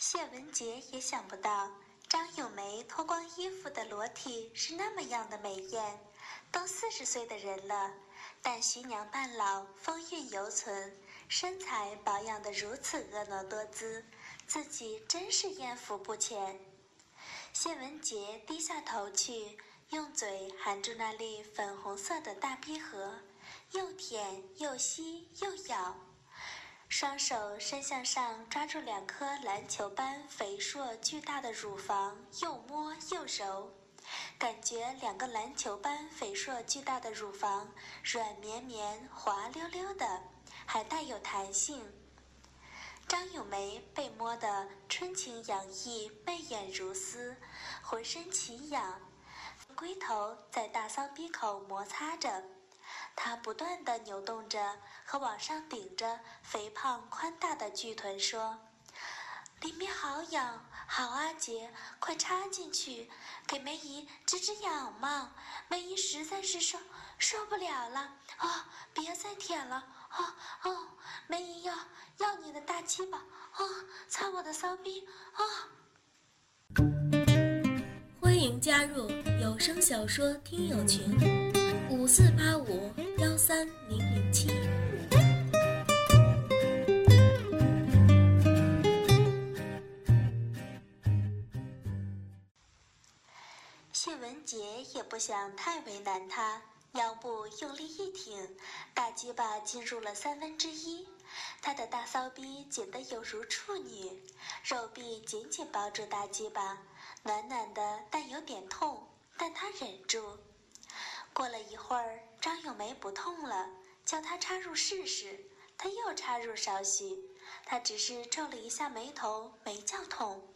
谢文杰也想不到张咏梅脱光衣服的裸体是那么样的美艳。都四十岁的人了，但徐娘半老，风韵犹存，身材保养得如此婀娜多姿，自己真是艳福不浅。谢文杰低下头去，用嘴含住那粒粉红色的大逼核，又舔又吸又咬。双手伸向上，抓住两颗篮球般肥硕巨大的乳房，又摸又揉，感觉两个篮球般肥硕巨大的乳房软绵绵、滑溜溜的，还带有弹性。张咏梅被摸得春情洋溢，媚眼如丝，浑身奇痒，龟头在大骚逼口摩擦着。他不断地扭动着和往上顶着肥胖宽大的巨臀，说：“里面好痒，好阿杰，快插进去，给梅姨止止痒嘛！梅姨实在是受受不了了啊！别再舔了啊啊！梅姨要要你的大鸡巴啊！擦我的骚逼啊！”欢迎加入有声小说听友群。五四八五幺三零零七。谢文杰也不想太为难他，腰部用力一挺，大鸡巴进入了三分之一，他的大骚逼紧得有如处女，肉臂紧紧包住大鸡巴，暖暖的，但有点痛，但他忍住。过了一会儿，张咏梅不痛了，叫他插入试试。他又插入少许，他只是皱了一下眉头，没叫痛。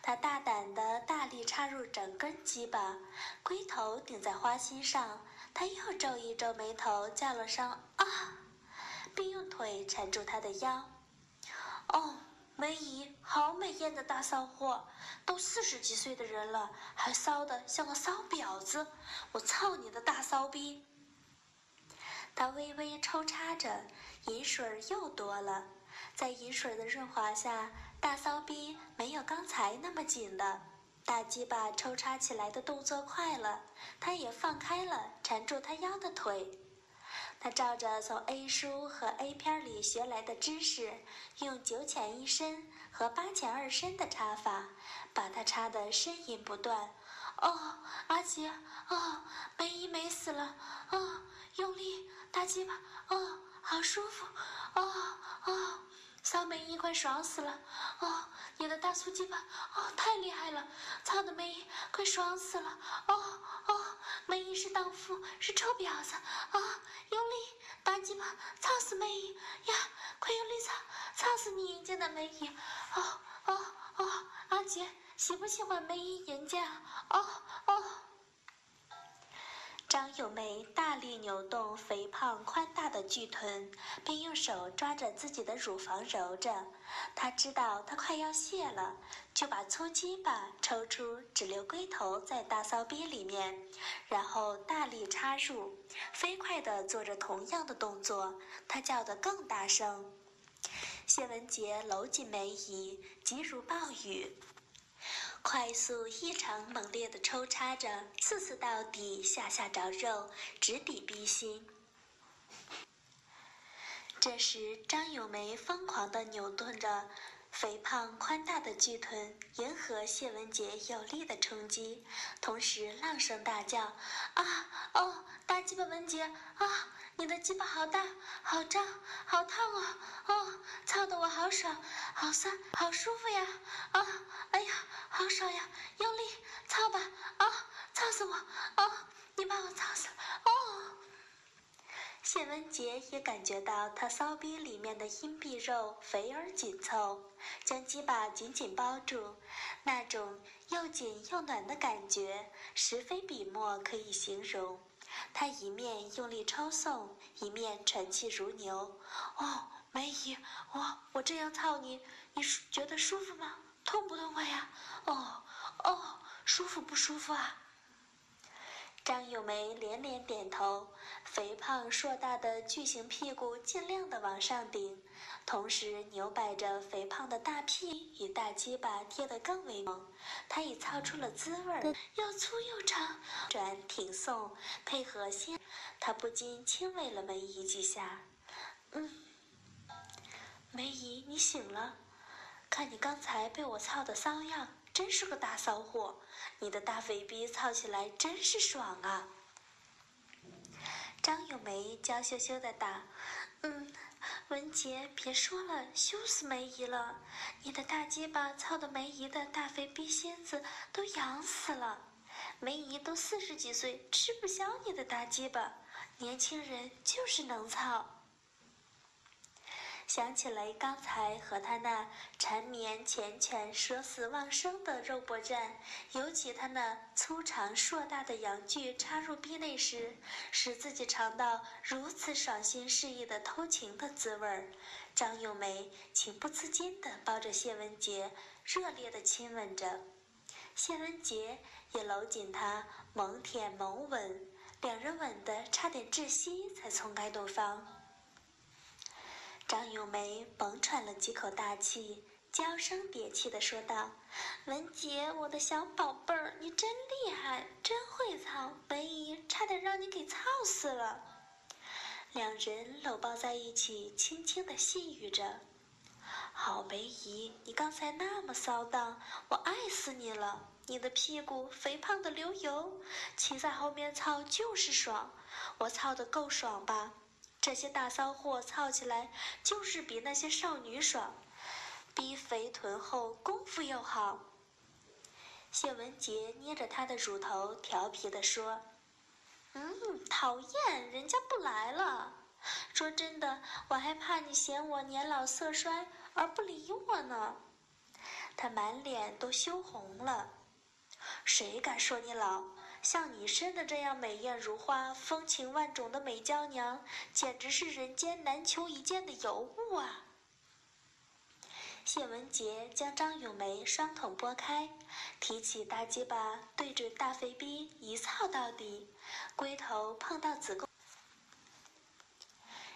他大胆的大力插入整根鸡巴，龟头顶在花心上。他又皱一皱眉头，叫了声“啊”，并用腿缠住他的腰。哦。梅姨，好美艳的大骚货，都四十几岁的人了，还骚得像个骚婊子！我操你的大骚逼！他微微抽插着，饮水又多了，在饮水的润滑下，大骚逼没有刚才那么紧了，大鸡巴抽插起来的动作快了，他也放开了缠住他腰的腿。他照着从 A 书和 A 片里学来的知识，用九浅一深和八浅二深的插法，把它插得呻吟不断。哦，阿杰，哦，梅姨美死了，哦，用力，大鸡巴，哦，好舒服，哦哦，骚梅姨快爽死了，哦，你的大粗鸡巴，哦，太厉害了，操的梅姨快爽死了，哦哦。梅姨是荡妇，是臭婊子啊！用力，大鸡巴，操死梅姨呀！快用力操，操死你淫贱的梅姨！哦哦哦！阿杰，喜不喜欢梅姨淫贱？哦哦！张友梅大力扭动肥胖宽大的巨臀，并用手抓着自己的乳房揉着。她知道她快要泄了，就把粗鸡巴抽出，只留龟头在大骚逼里面，然后大力插入，飞快地做着同样的动作。她叫得更大声。谢文杰搂紧梅姨，急如暴雨。快速、异常猛烈的抽插着，刺刺到底，下下着肉，直抵逼心。这时，张咏梅疯狂的扭动着肥胖宽大的巨臀，迎合谢文杰有力的冲击，同时浪声大叫：“啊哦，大鸡巴文杰啊！你的鸡巴好大，好胀，好烫啊！哦，操得我好爽，好酸，好舒服呀！啊，哎呀，好爽呀！用力操吧！啊，操死我！啊，你把我操死！哦。”谢文杰也感觉到他骚逼里面的阴壁肉肥而紧凑，将鸡巴紧紧包住，那种又紧又暖的感觉，实非笔墨可以形容。他一面用力抽送，一面喘气如牛。哦，梅姨，我我这样操你，你觉得舒服吗？痛不痛快呀？哦哦，舒服不舒服啊？张咏梅连连点头，肥胖硕大的巨型屁股尽量的往上顶，同时扭摆着肥胖的大屁与大鸡巴贴得更为猛。她已操出了滋味儿，又粗又长，转挺送，配合先，她不禁亲吻了梅姨几下。嗯，梅姨，你醒了，看你刚才被我操的骚样。真是个大骚货，你的大肥逼操起来真是爽啊！张咏梅娇羞羞的答：“嗯，文杰，别说了，羞死梅姨了。你的大鸡巴操的梅姨的大肥逼仙子都痒死了。梅姨都四十几岁，吃不消你的大鸡巴。年轻人就是能操。”想起来刚才和他那缠绵缱绻、舍死忘生的肉搏战，尤其他那粗长硕大的阳具插入壁内时，使自己尝到如此爽心适意的偷情的滋味儿，张咏梅情不自禁地抱着谢文杰，热烈地亲吻着。谢文杰也搂紧她，猛舔猛吻，两人吻得差点窒息，才松开对方。张咏梅猛喘了几口大气，娇声嗲气地说道：“文杰，我的小宝贝儿，你真厉害，真会操！梅姨差点让你给操死了。”两人搂抱在一起，轻轻地细语着：“好，梅姨，你刚才那么骚荡，我爱死你了！你的屁股肥胖的流油，骑在后面操就是爽，我操的够爽吧？”这些大骚货操起来就是比那些少女爽，逼肥臀厚，功夫又好。谢文杰捏着她的乳头，调皮地说：“嗯，讨厌，人家不来了。说真的，我还怕你嫌我年老色衰而不理我呢。”他满脸都羞红了。谁敢说你老？像你生的这样美艳如花、风情万种的美娇娘，简直是人间难求一见的尤物啊！谢文杰将张咏梅双腿拨开，提起大鸡巴对准大肥逼一操到底，龟头碰到子宫。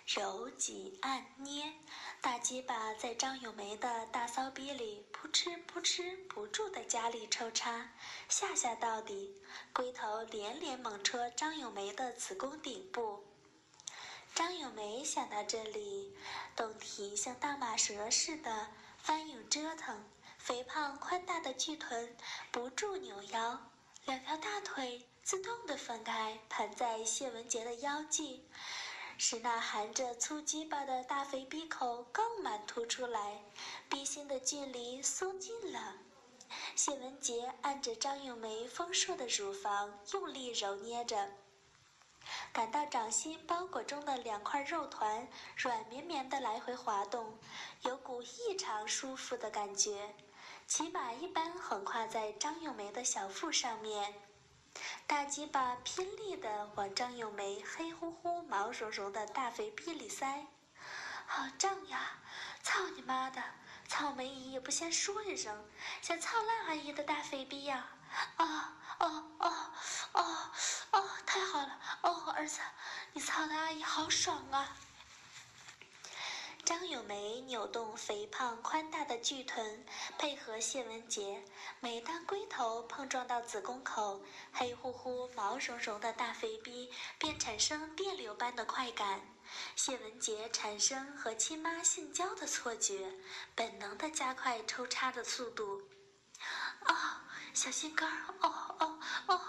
揉挤按捏，大鸡巴在张咏梅的大骚逼里扑哧扑哧不住的加力抽插，下下到底，龟头连连猛戳张咏梅的子宫顶部。张咏梅想到这里，胴体像大蟒蛇似的翻涌折腾，肥胖宽大的巨臀不住扭腰，两条大腿自动的分开，盘在谢文杰的腰际。使那含着粗鸡巴的大肥逼口更满凸出来，逼心的距离松近了。谢文杰按着张咏梅丰硕的乳房用力揉捏着，感到掌心包裹中的两块肉团软绵绵的来回滑动，有股异常舒服的感觉，骑马一般横跨在张咏梅的小腹上面。大鸡巴拼力地往张咏梅黑乎乎、毛茸茸的大肥逼里塞，好胀呀！操你妈的！操梅姨也不先说一声，想操烂阿姨的大肥逼呀！啊哦哦哦哦！太好了！哦，儿子，你操的阿姨好爽啊！张咏梅扭动肥胖宽大的巨臀，配合谢文杰，每当龟头碰撞到子宫口，黑乎乎、毛茸茸的大肥逼便产生电流般的快感。谢文杰产生和亲妈性交的错觉，本能的加快抽插的速度。啊，小心肝儿！哦哦哦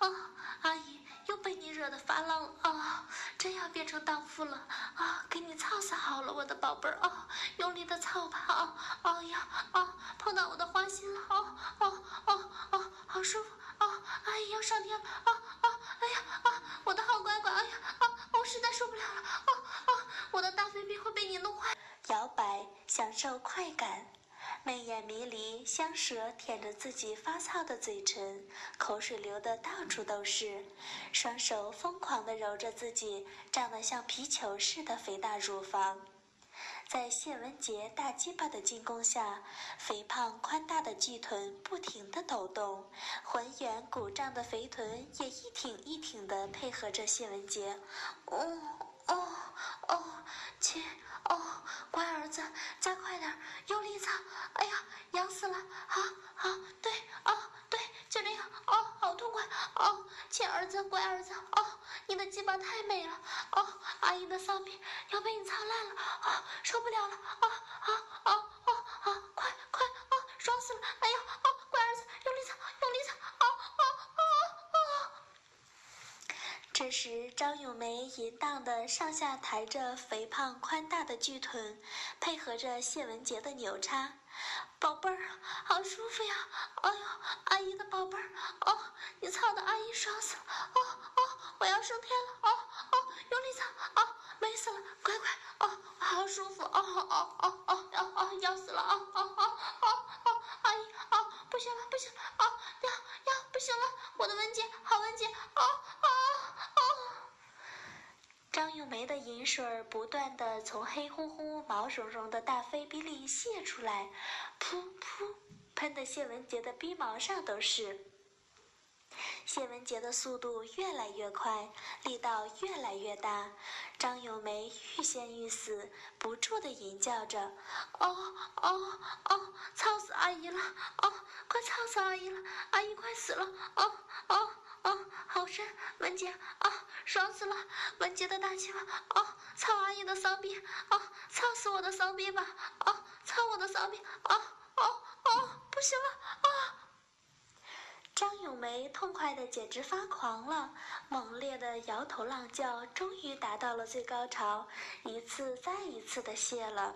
哦，阿姨。又被你惹得发浪啊！真要变成荡妇了啊！给你操死好了，我的宝贝儿啊！用力的操吧啊！哎呀啊！碰到我的花心了啊啊啊啊！好舒服啊！哎呀，上天了啊啊！哎呀啊！我的好乖乖！哎呀啊！我实在受不了了啊啊！我的大肥逼会被你弄坏！摇摆，享受快感。媚眼迷离，香舌舔着自己发糙的嘴唇，口水流得到处都是，双手疯狂地揉着自己胀得像皮球似的肥大乳房。在谢文杰大鸡巴的进攻下，肥胖宽大的巨臀不停地抖动，浑圆鼓胀的肥臀也一挺一挺地配合着谢文杰。哦，亲哦，乖儿子，再快点，用力操！哎呀，痒死了！好好，对啊对，就这样哦，好痛快哦，乖儿子哦，你的鸡巴太美了哦，阿姨的骚逼要被你操烂了啊，受不了了啊啊啊啊啊！快快啊，爽死了！哎呀啊，乖儿子，用力操，用力操！啊啊啊啊！这时，张咏梅淫荡的上下抬着肥胖宽大的巨臀，配合着谢文杰的扭插，宝贝儿，好舒服呀！哎呦，阿姨的宝贝儿，哦，你操的阿姨爽死了！哦哦，我要升天了！哦哦，用力操！哦，美死了！乖乖！哦，好舒服！哦哦哦哦哦哦，要死了！哦哦哦哦哦，阿姨！哦，不行了，不行了！哦，要要不行了！我的文杰，好文杰！哦哦哦！张咏梅的银水不断的从黑乎乎、毛茸茸的大飞逼里泄出来，喷的谢文杰的鼻毛上都是。谢文杰的速度越来越快，力道越来越大，张咏梅欲仙欲死，不住的吟叫着：“哦哦哦，操死阿姨了！哦，快操死阿姨了！阿姨快死了！哦哦哦，好深，文杰啊，爽死了！文杰的大鸡巴，哦，操阿姨的骚逼！哦，操死我的骚逼吧！哦，操我的骚逼！哦，不行了！啊！”张咏梅痛快的简直发狂了，猛烈的摇头浪叫，终于达到了最高潮，一次再一次的泄了。